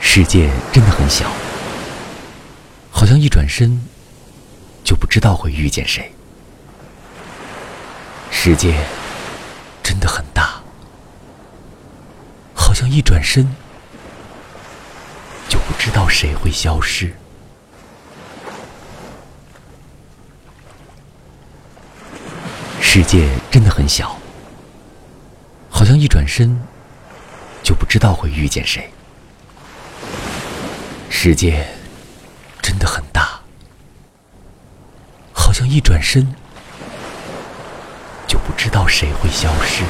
世界真的很小，好像一转身就不知道会遇见谁。世界真的很大，好像一转身就不知道谁会消失。世界真的很小，好像一转身就不知道会遇见谁。世界真的很大，好像一转身就不知道谁会消失。